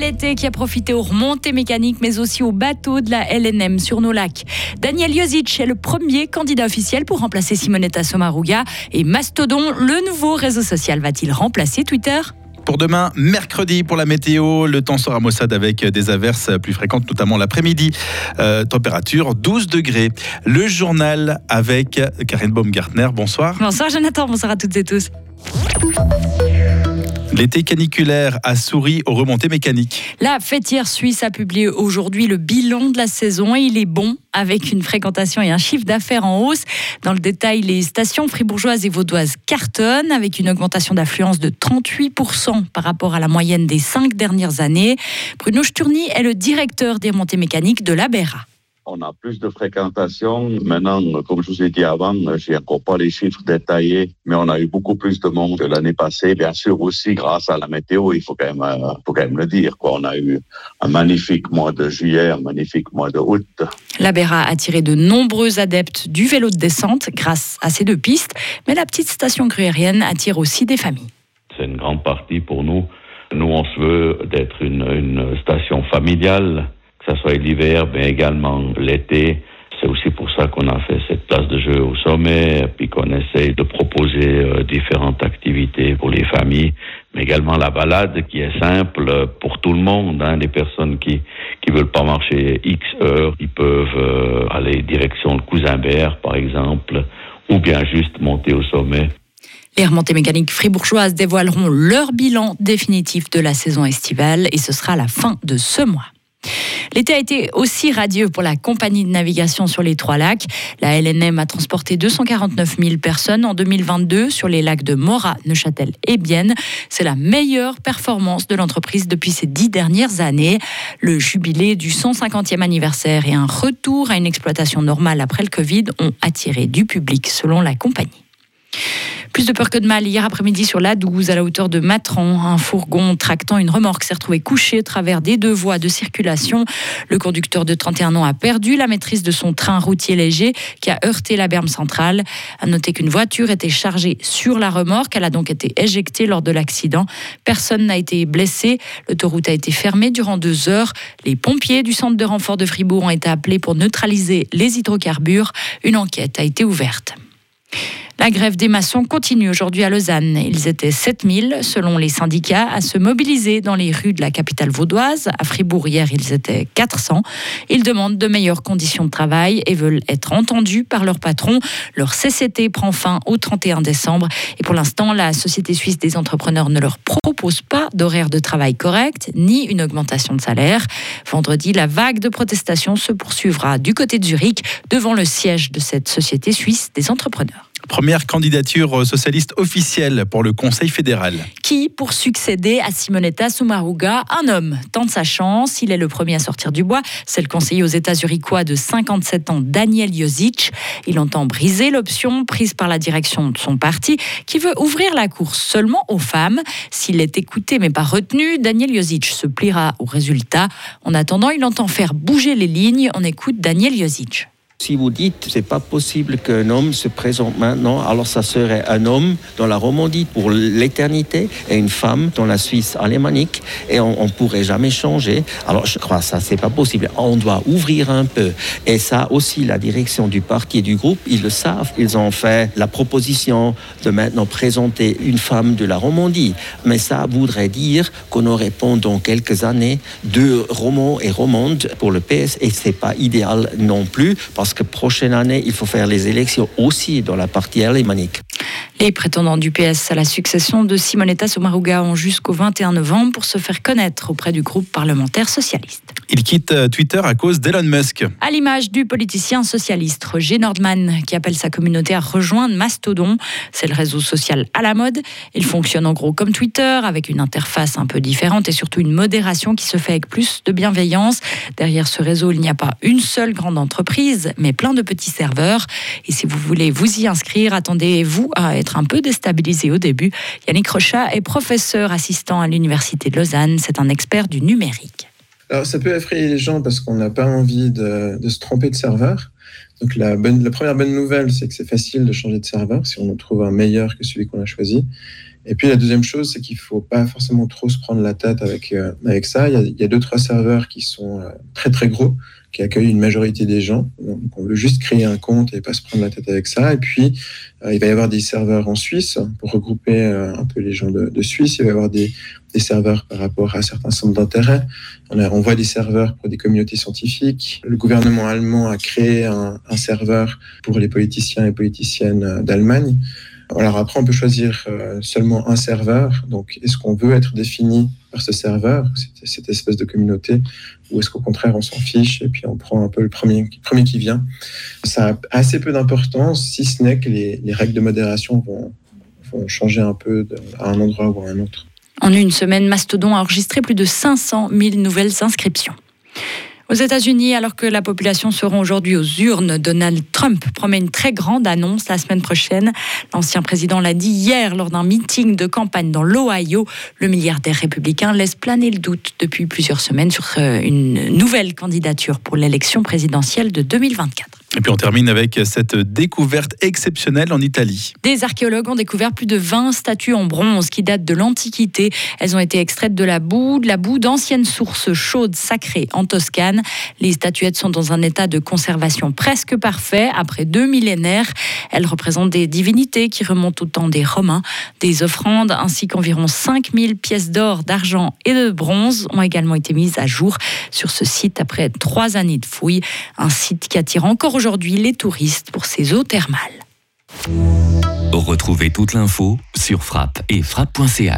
bel été qui a profité aux remontées mécaniques, mais aussi aux bateaux de la LNM sur nos lacs. Daniel Jozic est le premier candidat officiel pour remplacer Simonetta Sommaruga. Et Mastodon, le nouveau réseau social, va-t-il remplacer Twitter? Pour demain, mercredi, pour la météo, le temps sera maussade avec des averses plus fréquentes, notamment l'après-midi. Euh, température 12 degrés. Le journal avec Karine Baumgartner. Bonsoir. Bonsoir Jonathan, bonsoir à toutes et tous. L'été caniculaire a souri aux remontées mécaniques. La fêtière suisse a publié aujourd'hui le bilan de la saison et il est bon avec une fréquentation et un chiffre d'affaires en hausse. Dans le détail, les stations fribourgeoises et vaudoises cartonnent avec une augmentation d'affluence de 38% par rapport à la moyenne des cinq dernières années. Bruno Sturny est le directeur des remontées mécaniques de la BERA on a plus de fréquentation. Maintenant, comme je vous ai dit avant, j'ai encore pas les chiffres détaillés, mais on a eu beaucoup plus de monde que l'année passée. Bien sûr aussi grâce à la météo, il faut quand même, euh, faut quand même le dire. Quoi. On a eu un magnifique mois de juillet, un magnifique mois de août. La Béra a attiré de nombreux adeptes du vélo de descente grâce à ces deux pistes, mais la petite station gruérienne attire aussi des familles. C'est une grande partie pour nous. Nous, on se veut d'être une, une station familiale que ce soit l'hiver, mais également l'été. C'est aussi pour ça qu'on a fait cette place de jeu au sommet, puis qu'on essaye de proposer euh, différentes activités pour les familles, mais également la balade qui est simple pour tout le monde. Hein. Les personnes qui qui veulent pas marcher X heures, ils peuvent euh, aller direction le Cousinbert, par exemple, ou bien juste monter au sommet. Les remontées mécaniques fribourgeoises dévoileront leur bilan définitif de la saison estivale et ce sera la fin de ce mois. L'été a été aussi radieux pour la compagnie de navigation sur les trois lacs. La LNM a transporté 249 000 personnes en 2022 sur les lacs de Mora, Neuchâtel et Bienne. C'est la meilleure performance de l'entreprise depuis ces dix dernières années. Le jubilé du 150e anniversaire et un retour à une exploitation normale après le Covid ont attiré du public selon la compagnie. Plus de peur que de mal, hier après-midi sur la 12, à la hauteur de Matran, un fourgon tractant une remorque s'est retrouvé couché à travers des deux voies de circulation. Le conducteur de 31 ans a perdu la maîtrise de son train routier léger qui a heurté la berme centrale. À noter qu'une voiture était chargée sur la remorque. Elle a donc été éjectée lors de l'accident. Personne n'a été blessé. L'autoroute a été fermée durant deux heures. Les pompiers du centre de renfort de Fribourg ont été appelés pour neutraliser les hydrocarbures. Une enquête a été ouverte. La grève des maçons continue aujourd'hui à Lausanne. Ils étaient 7000, selon les syndicats, à se mobiliser dans les rues de la capitale vaudoise. À Fribourg, hier, ils étaient 400. Ils demandent de meilleures conditions de travail et veulent être entendus par leur patron. Leur CCT prend fin au 31 décembre. Et pour l'instant, la Société suisse des entrepreneurs ne leur propose pas d'horaire de travail correct, ni une augmentation de salaire. Vendredi, la vague de protestation se poursuivra du côté de Zurich, devant le siège de cette Société suisse des entrepreneurs. Première candidature socialiste officielle pour le Conseil fédéral. Qui, pour succéder à Simonetta Sommaruga, un homme tente sa chance. Il est le premier à sortir du bois. C'est le conseiller aux États zurichois de 57 ans, Daniel Jozic. Il entend briser l'option prise par la direction de son parti, qui veut ouvrir la course seulement aux femmes. S'il est écouté mais pas retenu, Daniel Jozic se pliera au résultat. En attendant, il entend faire bouger les lignes. On écoute Daniel Jozic. Si vous dites c'est pas possible qu'un homme se présente maintenant, alors ça serait un homme dans la Romandie pour l'éternité et une femme dans la Suisse alémanique et on, ne pourrait jamais changer. Alors je crois que ça c'est pas possible. On doit ouvrir un peu et ça aussi la direction du parti et du groupe ils le savent. Ils ont fait la proposition de maintenant présenter une femme de la Romandie, mais ça voudrait dire qu'on aurait pendant quelques années deux romans et romandes pour le PS et c'est pas idéal non plus parce parce que prochaine année, il faut faire les élections aussi dans la partie alémanique. Les prétendants du PS à la succession de Simonetta Sommaruga ont jusqu'au 21 novembre pour se faire connaître auprès du groupe parlementaire socialiste. Il quitte euh, Twitter à cause d'Elon Musk. À l'image du politicien socialiste Roger Nordman, qui appelle sa communauté à rejoindre Mastodon. C'est le réseau social à la mode. Il fonctionne en gros comme Twitter, avec une interface un peu différente et surtout une modération qui se fait avec plus de bienveillance. Derrière ce réseau, il n'y a pas une seule grande entreprise, mais plein de petits serveurs. Et si vous voulez vous y inscrire, attendez-vous à être un peu déstabilisé au début. Yannick Rochat est professeur assistant à l'Université de Lausanne. C'est un expert du numérique. Alors, ça peut effrayer les gens parce qu'on n'a pas envie de, se tromper de serveur. Donc, la, première bonne nouvelle, c'est que c'est facile de changer de serveur si on trouve un meilleur que celui qu'on a choisi. Et puis la deuxième chose, c'est qu'il ne faut pas forcément trop se prendre la tête avec, euh, avec ça. Il y, a, il y, a, deux, trois serveurs qui sont euh, très très gros, qui accueillent une majorité des gens. Donc on veut juste créer un compte et pas se prendre la tête avec ça. Et puis euh, il va y avoir des serveurs en Suisse pour regrouper euh, un peu les gens de, de, Suisse. Il va y avoir des, des serveurs par rapport à certains centres d'intérêt. On, on, voit des serveurs pour des communautés scientifiques. Le gouvernement allemand a créé un, un serveur pour les politiciens et politiciennes d'Allemagne. Alors après, on peut choisir seulement un serveur. Donc, est-ce qu'on veut être défini par ce serveur, cette, cette espèce de communauté, ou est-ce qu'au contraire, on s'en fiche et puis on prend un peu le premier, premier qui vient? Ça a assez peu d'importance, si ce n'est que les, les, règles de modération vont, vont changer un peu à un endroit ou à un autre. En une semaine, Mastodon a enregistré plus de 500 000 nouvelles inscriptions. Aux États-Unis, alors que la population se rend aujourd'hui aux urnes, Donald Trump promet une très grande annonce la semaine prochaine. L'ancien président l'a dit hier lors d'un meeting de campagne dans l'Ohio. Le milliardaire républicain laisse planer le doute depuis plusieurs semaines sur une nouvelle candidature pour l'élection présidentielle de 2024. Et puis on termine avec cette découverte exceptionnelle en Italie. Des archéologues ont découvert plus de 20 statues en bronze qui datent de l'Antiquité. Elles ont été extraites de la boue, de la boue d'anciennes sources chaudes sacrées en Toscane. Les statuettes sont dans un état de conservation presque parfait après deux millénaires. Elles représentent des divinités qui remontent au temps des Romains. Des offrandes ainsi qu'environ 5000 pièces d'or, d'argent et de bronze ont également été mises à jour sur ce site après trois années de fouilles. Un site qui attire encore aujourd'hui les touristes pour ses eaux thermales. Retrouvez toute l'info sur frappe et frappe.ch.